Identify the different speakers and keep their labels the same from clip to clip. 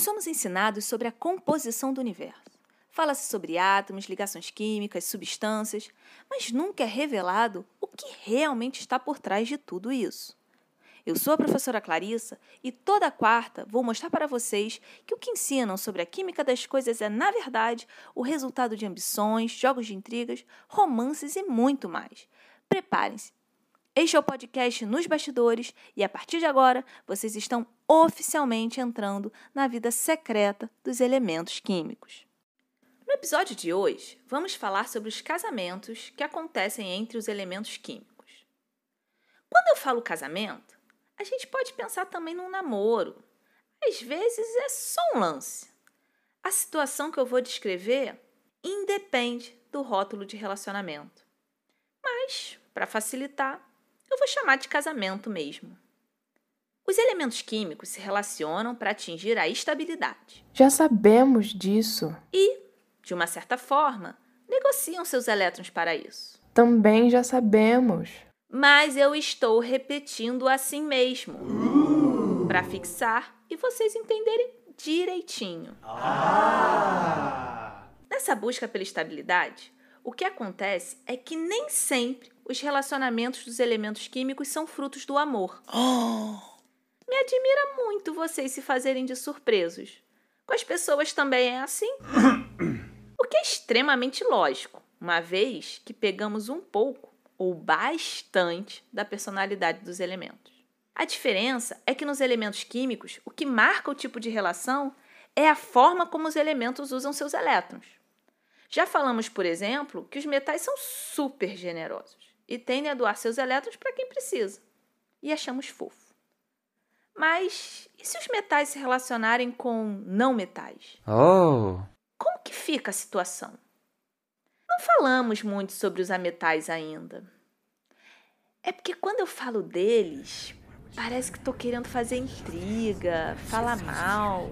Speaker 1: Nós somos ensinados sobre a composição do universo. Fala-se sobre átomos, ligações químicas, substâncias, mas nunca é revelado o que realmente está por trás de tudo isso. Eu sou a professora Clarissa e toda quarta vou mostrar para vocês que o que ensinam sobre a química das coisas é, na verdade, o resultado de ambições, jogos de intrigas, romances e muito mais. Preparem-se. Este é o podcast Nos Bastidores e a partir de agora vocês estão oficialmente entrando na vida secreta dos elementos químicos. No episódio de hoje, vamos falar sobre os casamentos que acontecem entre os elementos químicos. Quando eu falo casamento, a gente pode pensar também num namoro. Às vezes é só um lance. A situação que eu vou descrever independe do rótulo de relacionamento. Mas, para facilitar, eu vou chamar de casamento mesmo. Os elementos químicos se relacionam para atingir a estabilidade.
Speaker 2: Já sabemos disso.
Speaker 1: E, de uma certa forma, negociam seus elétrons para isso.
Speaker 2: Também já sabemos
Speaker 1: mas eu estou repetindo assim mesmo. Uh! Para fixar e vocês entenderem direitinho. Ah! Nessa busca pela estabilidade, o que acontece é que nem sempre os relacionamentos dos elementos químicos são frutos do amor. Oh! Me admira muito vocês se fazerem de surpresos. Com as pessoas também é assim? o que é extremamente lógico, uma vez que pegamos um pouco ou bastante da personalidade dos elementos. A diferença é que nos elementos químicos, o que marca o tipo de relação é a forma como os elementos usam seus elétrons. Já falamos, por exemplo, que os metais são super generosos e tendem a doar seus elétrons para quem precisa. E achamos fofo. Mas e se os metais se relacionarem com não metais? Oh. Como que fica a situação? falamos muito sobre os ametais ainda. É porque quando eu falo deles, parece que estou querendo fazer intriga, falar mal.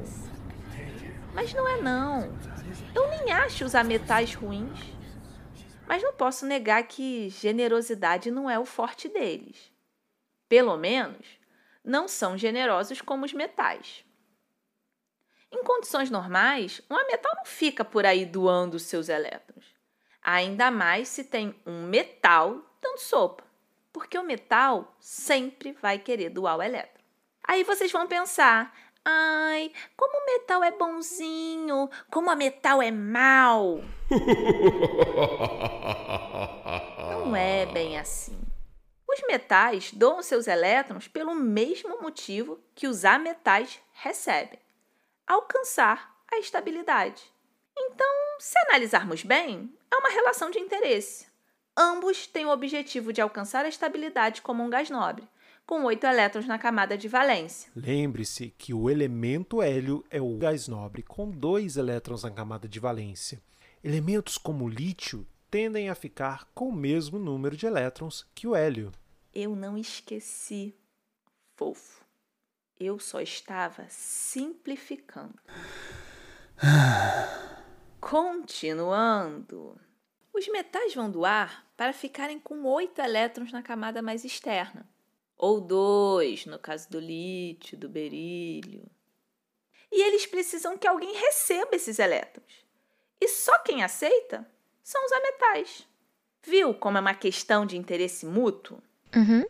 Speaker 1: Mas não é não. Eu nem acho os ametais ruins. Mas não posso negar que generosidade não é o forte deles. Pelo menos, não são generosos como os metais. Em condições normais, um ametal não fica por aí doando seus elétrons. Ainda mais se tem um metal dando sopa, porque o metal sempre vai querer doar o elétron. Aí vocês vão pensar: ai, como o metal é bonzinho, como a metal é mal. Não é bem assim. Os metais doam seus elétrons pelo mesmo motivo que os ametais recebem alcançar a estabilidade. Então, se analisarmos bem, é uma relação de interesse. Ambos têm o objetivo de alcançar a estabilidade como um gás nobre, com oito elétrons na camada de valência.
Speaker 3: Lembre-se que o elemento hélio é o gás nobre com dois elétrons na camada de valência. Elementos como o lítio tendem a ficar com o mesmo número de elétrons que o hélio.
Speaker 1: Eu não esqueci, fofo. Eu só estava simplificando. Continuando. Os metais vão doar para ficarem com oito elétrons na camada mais externa, ou dois, no caso do lítio, do berílio. E eles precisam que alguém receba esses elétrons. E só quem aceita são os ametais. Viu como é uma questão de interesse mútuo? Uhum.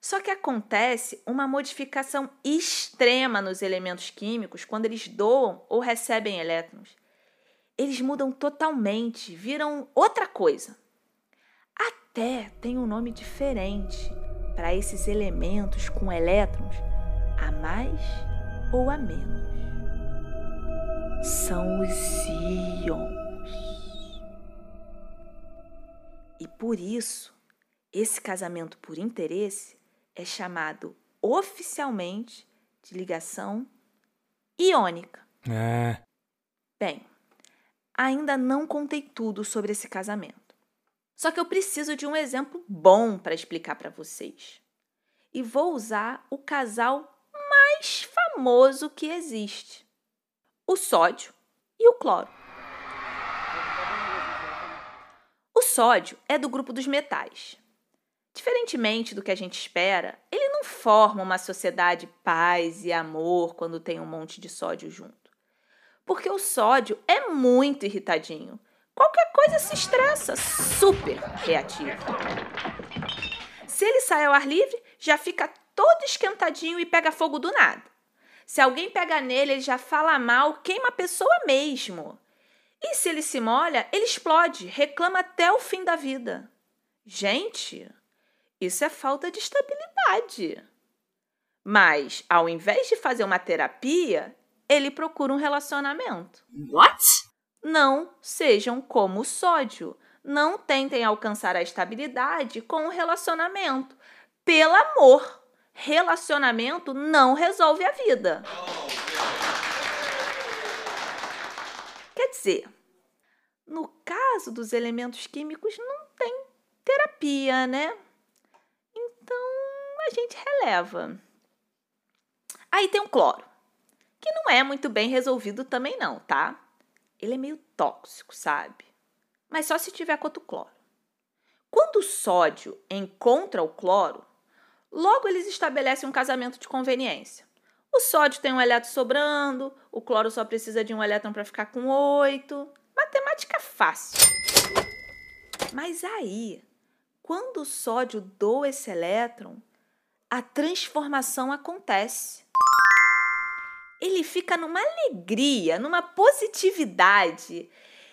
Speaker 1: Só que acontece uma modificação extrema nos elementos químicos quando eles doam ou recebem elétrons eles mudam totalmente, viram outra coisa. Até tem um nome diferente para esses elementos com elétrons a mais ou a menos. São os íons. E por isso, esse casamento por interesse é chamado oficialmente de ligação iônica. É. Bem, ainda não contei tudo sobre esse casamento. Só que eu preciso de um exemplo bom para explicar para vocês. E vou usar o casal mais famoso que existe: o sódio e o cloro. O sódio é do grupo dos metais. Diferentemente do que a gente espera, ele não forma uma sociedade paz e amor quando tem um monte de sódio junto. porque o sódio é muito irritadinho. Qualquer coisa se estressa, super reativo. Se ele sai ao ar livre, já fica todo esquentadinho e pega fogo do nada. Se alguém pega nele, ele já fala mal, queima a pessoa mesmo. E se ele se molha, ele explode, reclama até o fim da vida. Gente, isso é falta de estabilidade. Mas, ao invés de fazer uma terapia, ele procura um relacionamento.
Speaker 4: What?
Speaker 1: Não sejam como o sódio. Não tentem alcançar a estabilidade com o relacionamento. Pelo amor, relacionamento não resolve a vida. Quer dizer, no caso dos elementos químicos, não tem terapia, né? Então a gente releva. Aí tem o cloro, que não é muito bem resolvido também não, tá? Ele é meio tóxico, sabe? Mas só se tiver quanto cloro. Quando o sódio encontra o cloro, logo eles estabelecem um casamento de conveniência. O sódio tem um elétron sobrando, o cloro só precisa de um elétron para ficar com oito. Matemática fácil. Mas aí, quando o sódio doa esse elétron, a transformação acontece ele fica numa alegria, numa positividade.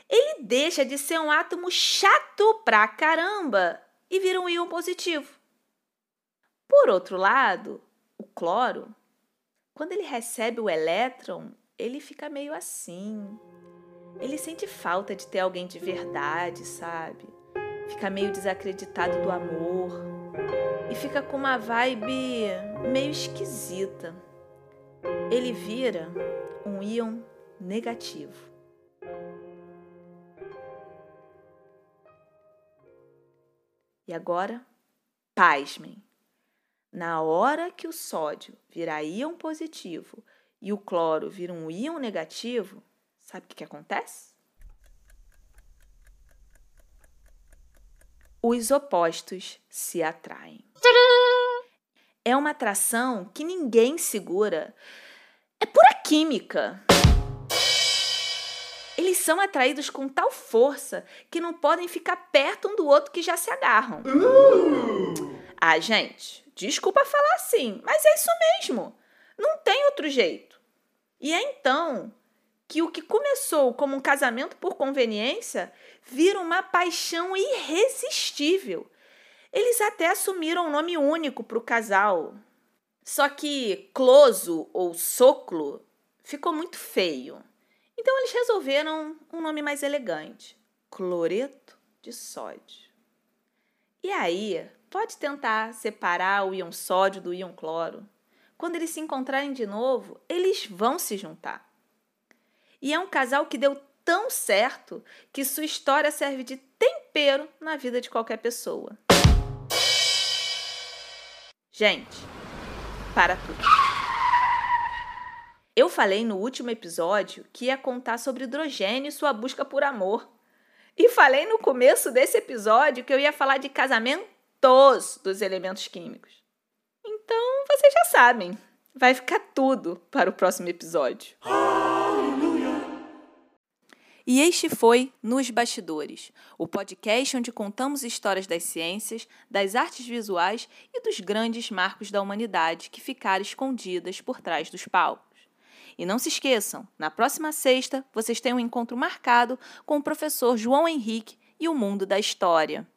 Speaker 1: Ele deixa de ser um átomo chato pra caramba e vira um íon positivo. Por outro lado, o cloro, quando ele recebe o elétron, ele fica meio assim. Ele sente falta de ter alguém de verdade, sabe? Fica meio desacreditado do amor e fica com uma vibe meio esquisita ele vira um íon negativo. E agora, pasmem. Na hora que o sódio vira íon positivo e o cloro vira um íon negativo, sabe o que, que acontece? Os opostos se atraem. É uma atração que ninguém segura. É pura química. Eles são atraídos com tal força que não podem ficar perto um do outro que já se agarram. Uh! Ah, gente, desculpa falar assim, mas é isso mesmo. Não tem outro jeito. E é então que o que começou como um casamento por conveniência vira uma paixão irresistível eles até assumiram um nome único para o casal. Só que Closo ou Soclo ficou muito feio. Então eles resolveram um nome mais elegante: Cloreto de sódio. E aí, pode tentar separar o íon sódio do íon cloro. Quando eles se encontrarem de novo, eles vão se juntar. E é um casal que deu tão certo que sua história serve de tempero na vida de qualquer pessoa. Gente, para tudo. Eu falei no último episódio que ia contar sobre hidrogênio e sua busca por amor. E falei no começo desse episódio que eu ia falar de casamentos dos elementos químicos. Então, vocês já sabem. Vai ficar tudo para o próximo episódio. E este foi Nos Bastidores, o podcast onde contamos histórias das ciências, das artes visuais e dos grandes marcos da humanidade que ficaram escondidas por trás dos palcos. E não se esqueçam, na próxima sexta vocês têm um encontro marcado com o professor João Henrique e o mundo da história.